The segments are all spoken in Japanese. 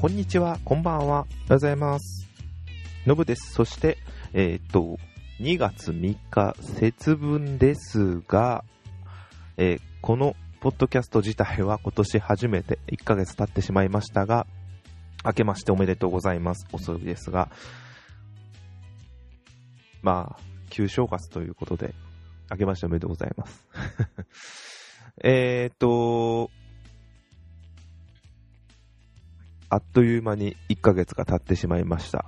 こんにちは、こんばんは、おはようございます。のぶです。そして、えーっと、2月3日、節分ですが、えーこのポッドキャスト自体は今年初めて1ヶ月経ってしまいましたが、明けましておめでとうございます。遅いですが、まあ、旧正月ということで、明けましておめでとうございます。えっと、あっという間に1ヶ月が経ってしまいました。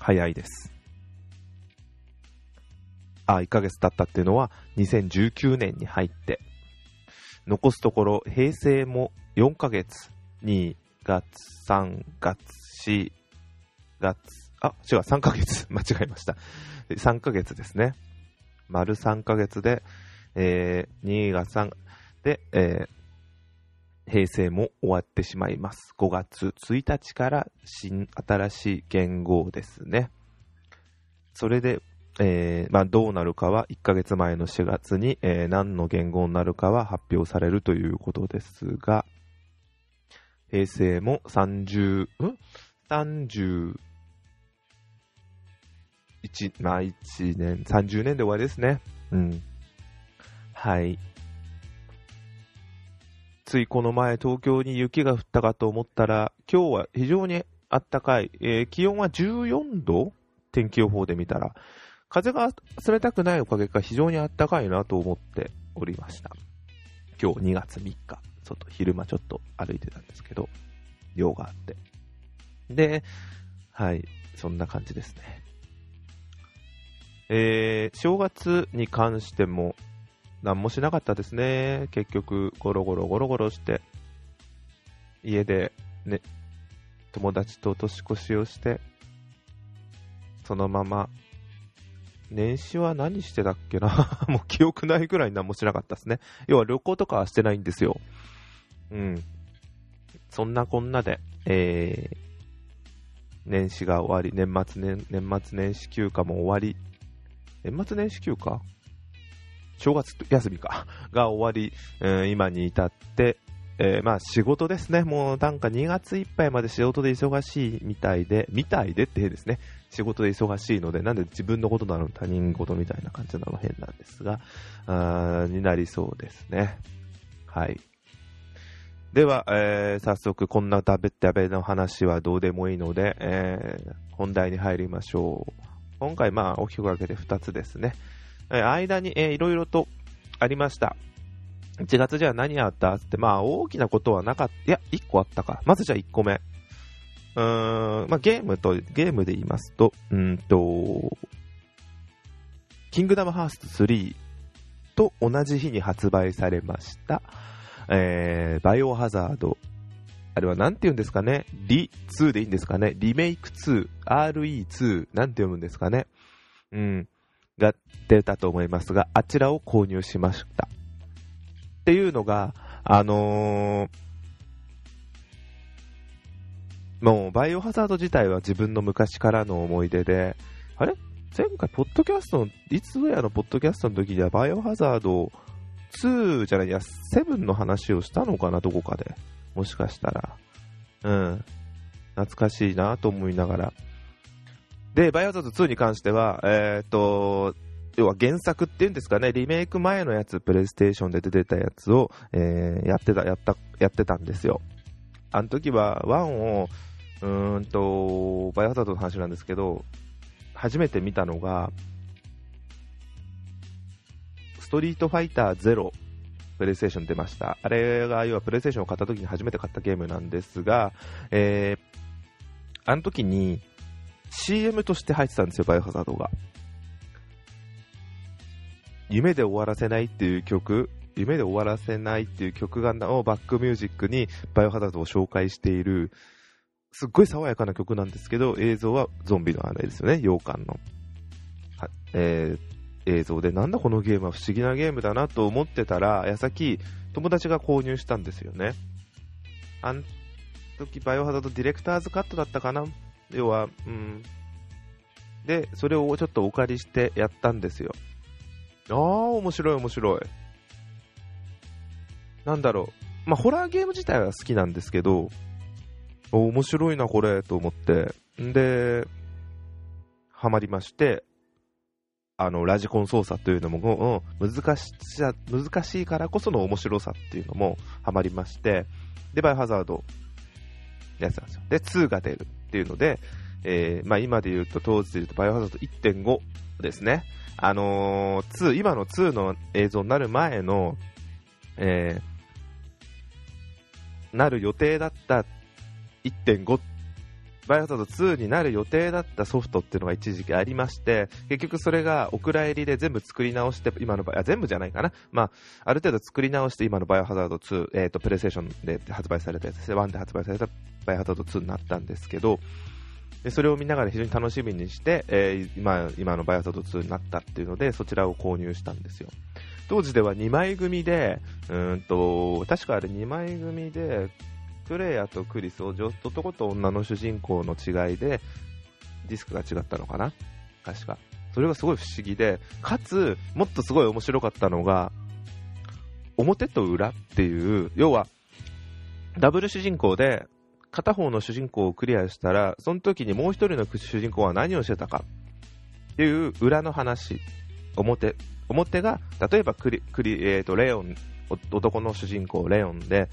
早いです。あ、1ヶ月経ったっていうのは2019年に入って、残すところ平成も4ヶ月、2月、3月、4月、あ、違う、3ヶ月、間違えました。3ヶ月ですね。丸3ヶ月で、えー、2月3で、えー平成も終わってしまいます。5月1日から新、新しい元号ですね。それで、えーまあ、どうなるかは1ヶ月前の4月に、えー何の元号になるかは発表されるということですが、平成も30、ん ?31、まあ1年、30年で終わりですね。うん。はい。ついこの前東京に雪が降ったかと思ったら、今日は非常に暖かい。えー気温は14度天気予報で見たら。風が冷たくないおかげか非常に暖かいなと思っておりました。今日2月3日、外昼間ちょっと歩いてたんですけど、用があって。で、はい、そんな感じですね。えー、正月に関しても、何もしなかったですね。結局、ゴロゴロゴロゴロして、家でね、友達と年越しをして、そのまま、年始は何してたっけな？もう記憶ないぐらい何もしなかったですね。要は旅行とかはしてないんですよ。うん。そんなこんなで、えー、年始が終わり、年末年、年末年始休暇も終わり、年末年始休暇？正月休みか、が終わり、えー今に至って、えーまあ仕事ですね。もうなんか2月いっぱいまで仕事で忙しいみたいで、みたいでってですね。仕事で忙しいので、なんで自分のことなの他人事みたいな感じなの変なんですが、あーになりそうですね。はい。では、えー早速こんな食べ食べの話はどうでもいいので、えー本題に入りましょう。今回まあ大きく分けて2つですね。え間に、えーいろいろとありました。1月じゃあ何あった？って、まあ大きなことはなかった。いや、1個あったか。まずじゃあ1個目。うーん、まあゲームと、ゲームで言いますと、うんと、キングダムハーツ3と同じ日に発売されました、えー、バイオハザード。あれはなんて言うんですかね？リ2でいいんですかね？リメイク2、RE2、なんて読むんですかね？うん。が出たと思いますが、あちらを購入しました。っていうのが、あのーもう、バイオハザード自体は自分の昔からの思い出で、あれ？前回、ポッドキャストの、いつぞやのポッドキャストの時には、バイオハザード2じゃない、いや、7の話をしたのかな、どこかで。もしかしたら。うん。懐かしいなと思いながら。で、バイオハザード2に関しては、えっ、と、要は原作っていうんですかね、リメイク前のやつ、プレイステーションで出てたやつを、えーやってた、やった、やってたんですよ。あの時は、1を、うーんと、バイオハザードの話なんですけど、初めて見たのが、ストリートファイター0、プレイステーション出ました。あれが、要はプレイステーションを買った時に初めて買ったゲームなんですが、えー、あの時に CM として入ってたんですよ、バイオハザードが。夢で終わらせないっていう曲、夢で終わらせないっていう曲がをバックミュージックにバイオハザードを紹介している、すっごい爽やかな曲なんですけど、映像はゾンビのあれですよね、洋館の。はえー映像で、なんだこのゲームは不思議なゲームだなと思ってたら、矢先、友達が購入したんですよね。あん時、バイオハザードディレクターズカットだったかな要は、うん。で、それをちょっとお借りしてやったんですよ。あー、面白い面白い。なんだろう。まあ、ホラーゲーム自体は好きなんですけど、お面白いな、これ、と思って。んで、ハマりまして、あの、ラジコン操作というのも、うん、難し難しいからこその面白さっていうのもハマりまして、で、バイオハザード、やんですよ。で、2が出るっていうので、えー、まあ今で言うと、当時で言うと、バイオハザード1.5ですね。あのー、2、今の2の映像になる前の、えー、なる予定だった1.5バイオハザード2になる予定だったソフトっていうのが一時期ありまして、結局それがお蔵入りで全部作り直して、今の場合、全部じゃないかな。まあ、ある程度作り直して今のバイオハザード2、えっ、ー、と、プレイステーションで発売されたやつ、1で発売されたバイオハザード2になったんですけど、でそれを見ながら非常に楽しみにして、えー、今今のバイオハザード2になったっていうので、そちらを購入したんですよ。当時では2枚組で、うんと、確かあれ2枚組で、クレアとクリス、男と女の主人公の違いで、ディスクが違ったのかな？確か。それがすごい不思議で、かつ、もっとすごい面白かったのが、表と裏っていう、要は、ダブル主人公で、片方の主人公をクリアしたら、その時にもう一人の主人公は何をしてたか？っていう裏の話、表。表が、例えばクリ、クリ、えーと、レオン、男の主人公レオンで、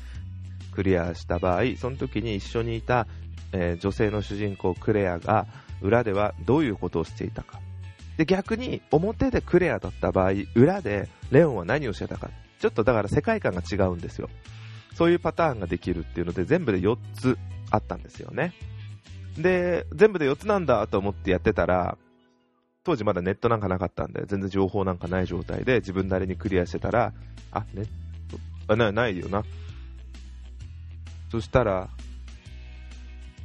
クリアした場合、その時に一緒にいた、えー、女性の主人公クレアが裏ではどういうことをしていたか。で、逆に表でクレアだった場合、裏でレオンは何をしてたか。ちょっとだから世界観が違うんですよ。そういうパターンができるっていうので、全部で4つあったんですよね。で、全部で4つなんだと思ってやってたら、当時まだネットなんかなかったんで、全然情報なんかない状態で自分なりにクリアしてたら、あ、ネット、あ、なないよな。そしたら、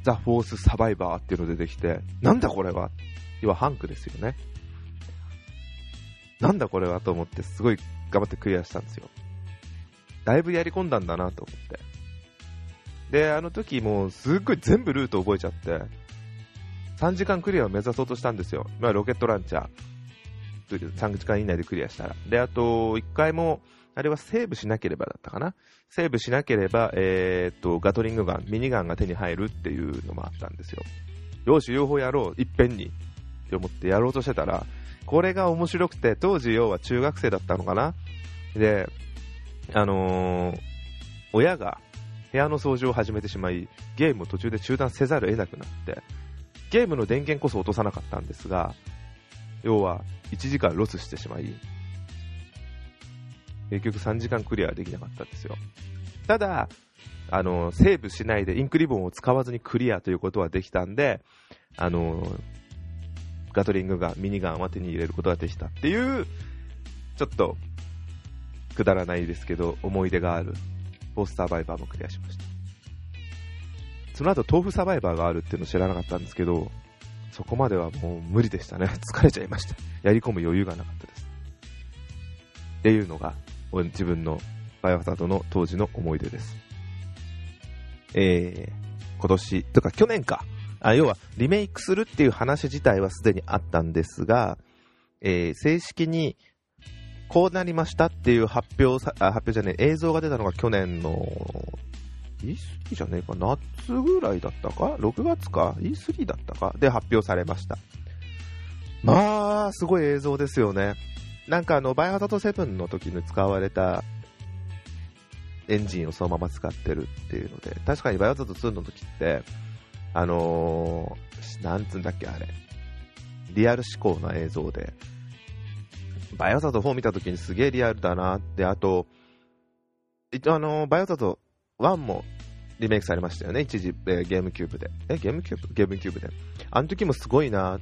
ザ・フォース・サバイバーっていうの出てきて、なんだこれは？要はハンクですよね。なんだこれはと思って、すごい頑張ってクリアしたんですよ。だいぶやり込んだんだなと思って。で、あの時もうすっごい全部ルート覚えちゃって、3時間クリアを目指そうとしたんですよ。まあ、ロケットランチャー。3時間以内でクリアしたら。で、あと、1回も、あれはセーブしなければだったかな？セーブしなければ、えー、っと、ガトリングガン、ミニガンが手に入るっていうのもあったんですよ。よし、両方やろう、いっぺんに。って思ってやろうとしてたら、これが面白くて、当時要は中学生だったのかな？で、あのー、親が部屋の掃除を始めてしまい、ゲームを途中で中断せざるを得なくなって、ゲームの電源こそ落とさなかったんですが、要は1時間ロスしてしまい、結局3時間クリアできなかったんですよ。ただ、あの、セーブしないでインクリボンを使わずにクリアということはできたんで、あの、ガトリングガン、ミニガンは手に入れることができたっていう、ちょっと、くだらないですけど、思い出がある、フォースサバイバーもクリアしました。その後、豆腐サバイバーがあるっていうの知らなかったんですけど、そこまではもう無理でしたね。疲れちゃいました。やり込む余裕がなかったです。っていうのが、自分のバイオハザードの当時の思い出です。えー、今年、とか去年か。あ要は、リメイクするっていう話自体はすでにあったんですが、えー、正式にこうなりましたっていう発表さ、あ発表じゃねえ、映像が出たのが去年の E3 じゃねえか、夏ぐらいだったか ?6 月か ?E3 だったか？で発表されました。まあ、すごい映像ですよね。なんかあの、バイオハザード7の時に使われたエンジンをそのまま使ってるっていうので、確かにバイオハザード2の時って、あのー、なんつうんだっけあれ、リアル思考な映像で、バイオハザード4見た時にすげえリアルだなって、あと、あのー、バイオハザード1もリメイクされましたよね、一時、えー、ゲームキューブで。え、ゲームキューブ？ゲームキューブで。あの時もすごいな。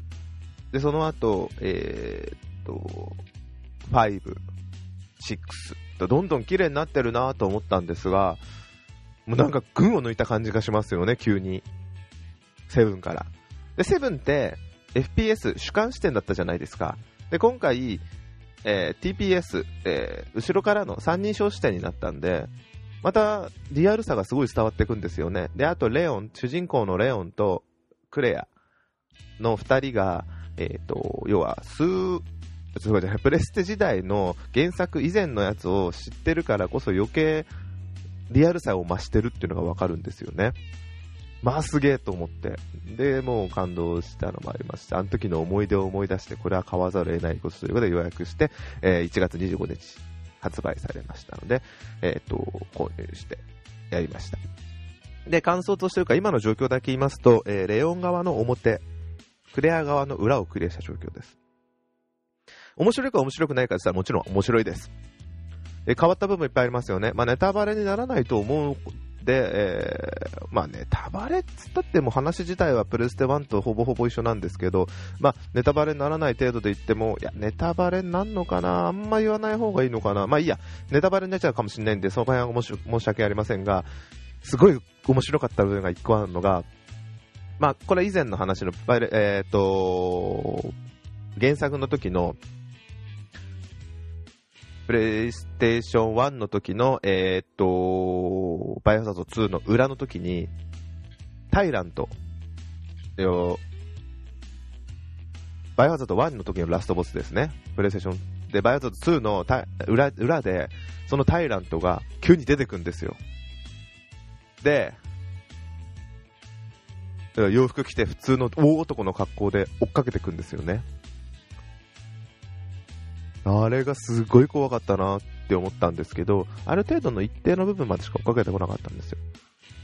で、その後、えー、っと、5、6とどんどん綺麗になってるなと思ったんですが、もうなんか群を抜いた感じがしますよね、急に。7から。で、7って FPS 主観視点だったじゃないですか。で、今回、えー、TPS、えー、後ろからの三人称視点になったんで、またリアルさがすごい伝わってくんですよね。で、あとレオン、主人公のレオンとクレアの二人が、えっ、ー、と、要は、数、そうじゃ、プレステ時代の原作以前のやつを知ってるからこそ余計リアルさを増してるっていうのがわかるんですよね。まあすげえと思って。で、もう感動したのもありまして、あの時の思い出を思い出して、これは買わざるを得ないことということで予約して、えー、1月25日発売されましたので、えっ、と、購入してやりました。で、感想としてるか、今の状況だけ言いますと、えー、レオン側の表、クレア側の裏をクリアした状況です。面白いか面白くないかって言ったらもちろん面白いです。え変わった部分いっぱいありますよね。まあ、ネタバレにならないと思うで、えー、まあネタバレっつったっても話自体はプレステ1とほぼほぼ一緒なんですけど、まあネタバレにならない程度で言っても、いや、ネタバレになんのかな？あんま言わない方がいいのかな？まあいいや、ネタバレになっちゃうかもしれないんで、その場合は申し訳ありませんが、すごい面白かった部分が1個あるのが、まあこれ以前の話の、えっ、ー、と、原作の時のプレイステーション1の時の、えー、っと、バイオハザード2の裏の時に、タイラント、バイオハザード1の時のラストボスですね。プレイステーション。で、バイオハザード2の裏裏で、そのタイラントが急に出てくんですよ。で、洋服着て普通の大男の格好で追っかけてくんですよね。あれがすごい怖かったなって思ったんですけど、ある程度の一定の部分までしか追っかけてこなかったんですよ。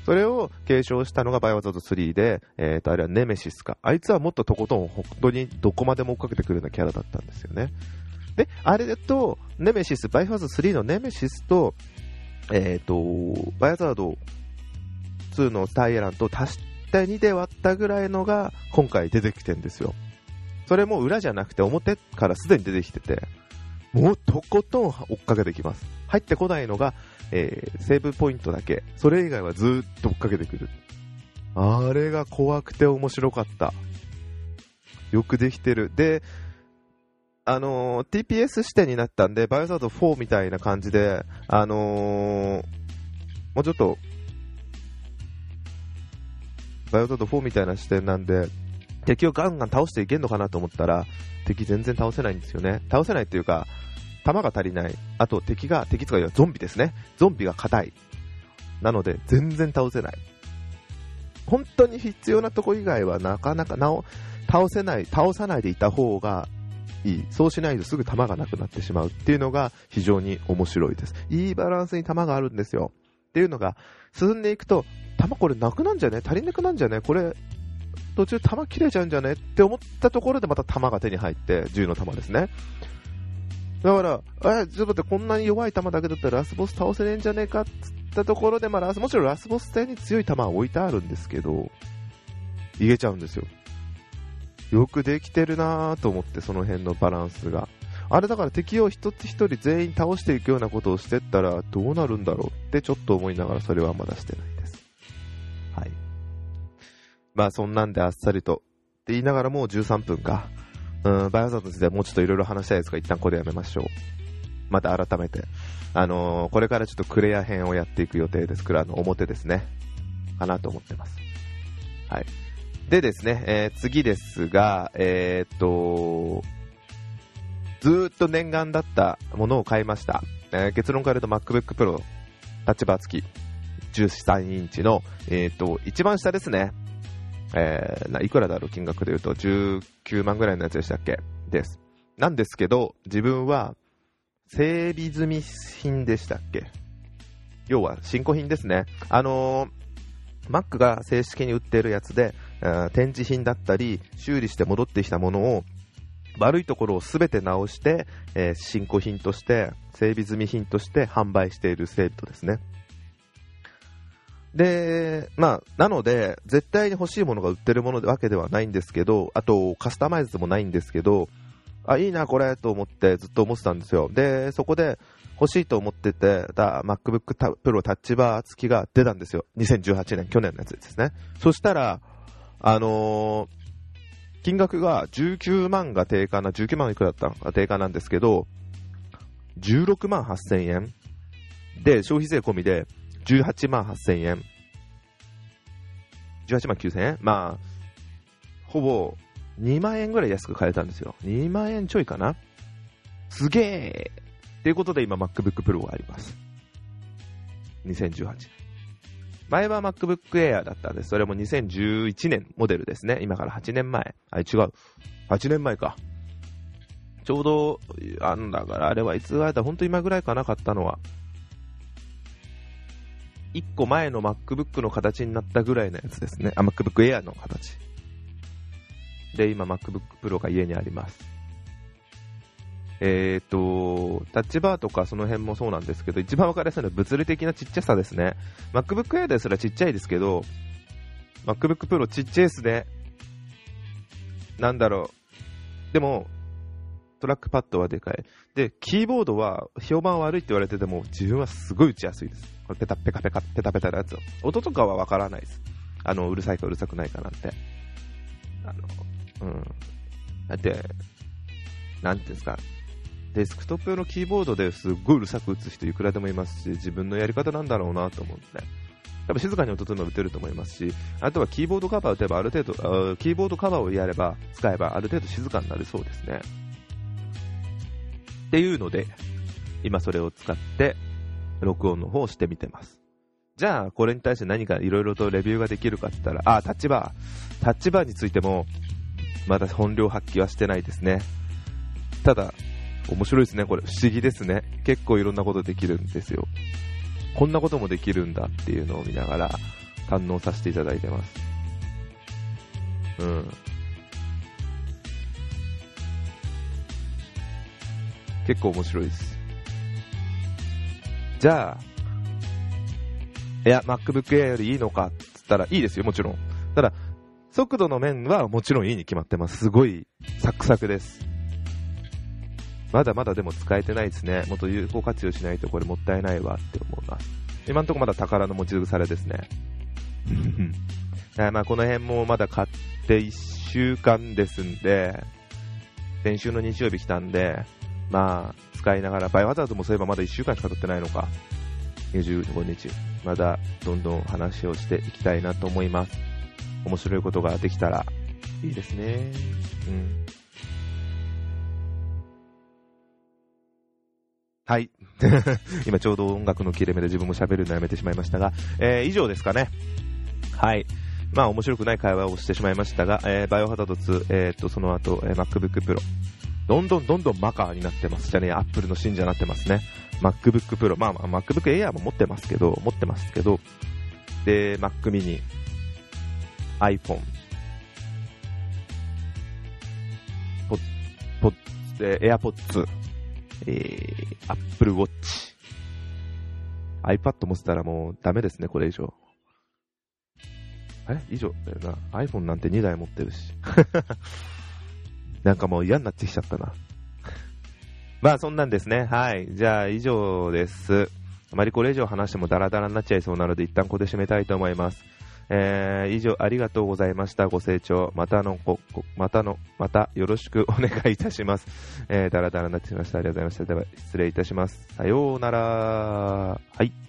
それを継承したのがバイオハザード3で、えっ、ー、と、あれはネメシスか。あいつはもっととことん本当にどこまでも追っかけてくるようなキャラだったんですよね。で、あれだと、ネメシス、バイオハザード3のネメシスと、えっ、ー、と、バイオハザード2のタイエランと足して2で割ったぐらいのが今回出てきてんですよ。それも裏じゃなくて表からすでに出てきてて、もうとことん追っかけてきます。入ってこないのが、えー、セーブポイントだけ。それ以外はずっと追っかけてくる。あれが怖くて面白かった。よくできてる。で、あのー、TPS 視点になったんで、バイオザード4みたいな感じで、あのー、もうちょっと、バイオザード4みたいな視点なんで、敵をガンガン倒していけんのかなと思ったら、敵全然倒せないんですよね。倒せないっていうか、弾が足りない。あと敵が、敵とかゾンビですね。ゾンビが硬い。なので、全然倒せない。本当に必要なとこ以外はなかなかなお倒せない、倒さないでいた方がいい。そうしないとすぐ弾がなくなってしまうっていうのが非常に面白いです。いいバランスに弾があるんですよ。っていうのが、進んでいくと、弾これなくなんじゃね？足りなくなんじゃね？これ、途中弾切れちゃうんじゃねって思ったところでまた弾が手に入って、銃の弾ですね。だから、え、ちょっと待って、こんなに弱い弾だけだったらラスボス倒せねえんじゃねえかっつったところで、まあ、ラスもちろんラスボス戦に強い弾は置いてあるんですけど、いけちゃうんですよ。よくできてるなぁと思って、その辺のバランスが。あれだから敵を一つ一人全員倒していくようなことをしてったらどうなるんだろうってちょっと思いながらそれはまだしてな。い。まあそんなんであっさりと。って言いながらもう13分か。うん、バイオザードについてはもうちょっといろいろ話したいですが、一旦ここでやめましょう。また改めて。あのー、これからちょっとクレア編をやっていく予定です。クラの表ですね。かなと思ってます。はい。でですね、えー、次ですが、えー、っと、ずっと念願だったものを買いました。えー、結論から言うと MacBook Pro タッチバー付き13インチの、えー、っと、一番下ですね。えー、いくらだろう金額で言うと19万ぐらいのやつでしたっけ？です。なんですけど、自分は整備済み品でしたっけ？要は新古品ですね。あのー、Mac が正式に売っているやつで、展示品だったり、修理して戻ってきたものを、悪いところを全て直して、えー、新古品として、整備済み品として販売しているセールトですね。で、まあ、なので、絶対に欲しいものが売ってるものわけではないんですけど、あと、カスタマイズもないんですけど、あ、いいな、これ、と思ってずっと思ってたんですよ。で、そこで欲しいと思っててた MacBook Pro タッチバー付きが出たんですよ。2018年、去年のやつですね。そしたら、あのー、金額が19万が定価な、19万いくらだったのが定価なんですけど、16万8000円で、消費税込みで18万8000円。18万9000円？まあ、ほぼ2万円ぐらい安く買えたんですよ。2万円ちょいかな？すげえということで今 MacBook Pro があります。2018年。前は MacBook Air だったんです。それも2011年モデルですね。今から8年前。あ、違う。8年前か。ちょうど、あんだから、あれはいつぐらいだ、ほんと今ぐらいかな、買ったのは。1個前の MacBook の形になったぐらいのやつですね。あ、MacBook Air の形。で、今 MacBook Pro が家にあります。えっ、ー、と、タッチバーとかその辺もそうなんですけど、一番分かりやすいのは物理的なちっちゃさですね。MacBook Air ですらちっちゃいですけど、MacBook Pro ちっちゃいですね。なんだろう。でも、トラックパッドはでかい。で、キーボードは評判悪いって言われてても、自分はすごい打ちやすいです。これペタペカペカ、ペタペタのやつを。音とかはわからないです。あの、うるさいかうるさくないかなんて。あの、うん。だって、なんていうんですか、デスクトップ用のキーボードですっごいうるさく打つ人いくらでもいますし、自分のやり方なんだろうなと思って。多分静かに音というのを打てると思いますし、あとはキーボードカバーを打てばある程度、キーボードカバーをやれば、使えばある程度静かになるそうですね。っていうので、今それを使って録音の方をしてみてます。じゃあ、これに対して何かいろいろとレビューができるかって言ったら、あ、タッチバー。タッチバーについても、まだ本領発揮はしてないですね。ただ、面白いですね、これ。不思議ですね。結構いろんなことできるんですよ。こんなこともできるんだっていうのを見ながら、堪能させていただいてます。うん。結構面白いです。じゃあ、いや、MacBook Air よりいいのかっつったらいいですよ、もちろん。ただ、速度の面はもちろんいいに決まってます。すごいサクサクです。まだまだでも使えてないですね。もっと有効活用しないとこれもったいないわって思います。今んとこまだ宝の持ち腐れですね。まあこの辺もまだ買って1週間ですんで、先週の日曜日来たんで、まあ、使いながら、バイオハザードもそういえばまだ1週間しか経ってないのか。25日。まだどんどん話をしていきたいなと思います。面白いことができたらいいですね。うん。はい。今ちょうど音楽の切れ目で自分も喋るのやめてしまいましたが、えー、以上ですかね。はい。まあ面白くない会話をしてしまいましたが、えー、バイオハザード2、えー、っと、その後、えー、MacBook Pro、どんどんどんどんマカーになってます。じゃね、え、アップルの信者になってますね。MacBook Pro、まあ、まあ、MacBook Air も持ってますけど、持ってますけど、で、Mac mini、iPhone、ポッ、ポッ、えー、AirPods、えー、Apple Watch、iPad 持ってたらもうダメですね、これ以上。あれ？以上？だよな。iPhone なんて2台持ってるし。なんかもう嫌になってきちゃったな。まあそんなんですね。はい。じゃあ以上です。あまりこれ以上話してもダラダラになっちゃいそうなので一旦ここで締めたいと思います。えー、以上ありがとうございました。ご清聴。またの、こまたの、またよろしくお願いいたします。えー、ダラダラになってしまいました。ありがとうございました。では失礼いたします。さようなら。はい。